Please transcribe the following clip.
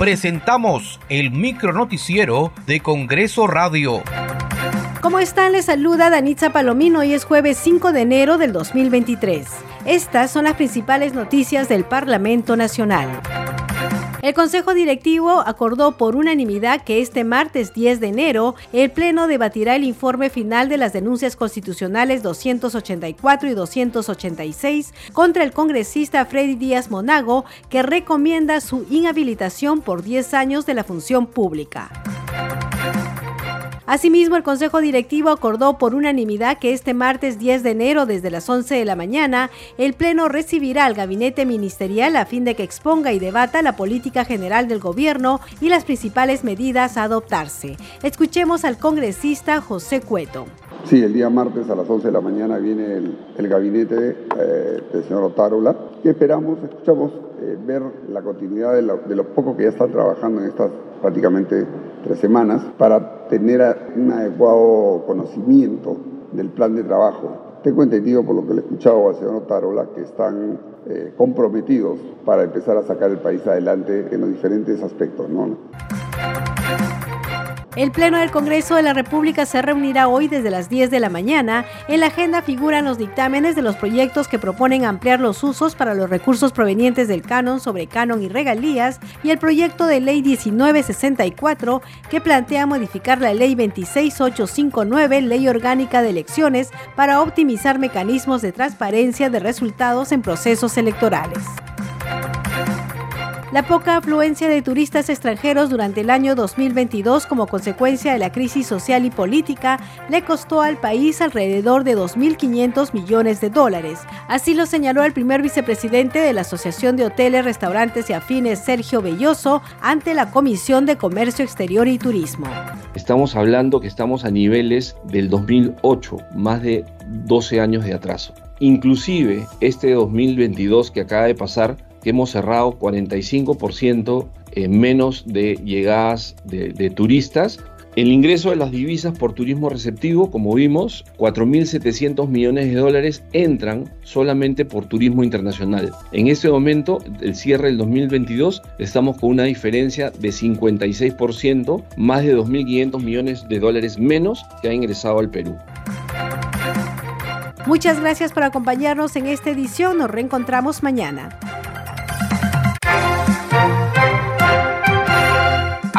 presentamos el micronoticiero de Congreso Radio. ¿Cómo están? Les saluda Danitza Palomino. Hoy es jueves 5 de enero del 2023. Estas son las principales noticias del Parlamento Nacional. El Consejo Directivo acordó por unanimidad que este martes 10 de enero el Pleno debatirá el informe final de las denuncias constitucionales 284 y 286 contra el congresista Freddy Díaz Monago, que recomienda su inhabilitación por 10 años de la función pública. Asimismo, el Consejo Directivo acordó por unanimidad que este martes 10 de enero, desde las 11 de la mañana, el Pleno recibirá al gabinete ministerial a fin de que exponga y debata la política general del gobierno y las principales medidas a adoptarse. Escuchemos al congresista José Cueto. Sí, el día martes a las 11 de la mañana viene el, gabinete eh, del señor Otárola y esperamos, escuchamos eh, ver la continuidad de lo, de lo poco que ya están trabajando en estas prácticamente tres semanas para tener un adecuado conocimiento del plan de trabajo. Tengo entendido por lo que le he escuchado al señor Tarola que están eh, comprometidos para empezar a sacar el país adelante en los diferentes aspectos. ¿no? El Pleno del Congreso de la República se reunirá hoy desde las 10 de la mañana. En la agenda figuran los dictámenes de los proyectos que proponen ampliar los usos para los recursos provenientes del canon sobre canon y regalías y el proyecto de ley 1964 que plantea modificar la ley 26859, ley orgánica de elecciones, para optimizar mecanismos de transparencia de resultados en procesos electorales. La poca afluencia de turistas extranjeros durante el año 2022 como consecuencia de la crisis social y política le costó al país alrededor de 2.500 millones de dólares. Así lo señaló el primer vicepresidente de la Asociación de Hoteles, Restaurantes y Afines, Sergio Belloso, ante la Comisión de Comercio Exterior y Turismo. Estamos hablando que estamos a niveles del 2008, más de 12 años de atraso. Inclusive este 2022 que acaba de pasar que hemos cerrado 45% menos de llegadas de, turistas. El ingreso de las divisas por turismo receptivo, como vimos, 4.700 millones de dólares entran solamente por turismo internacional. En este momento, el cierre del 2022, estamos con una diferencia de 56%, más de 2.500 millones de dólares menos que ha ingresado al Perú. Muchas gracias por acompañarnos en esta edición. Nos reencontramos mañana.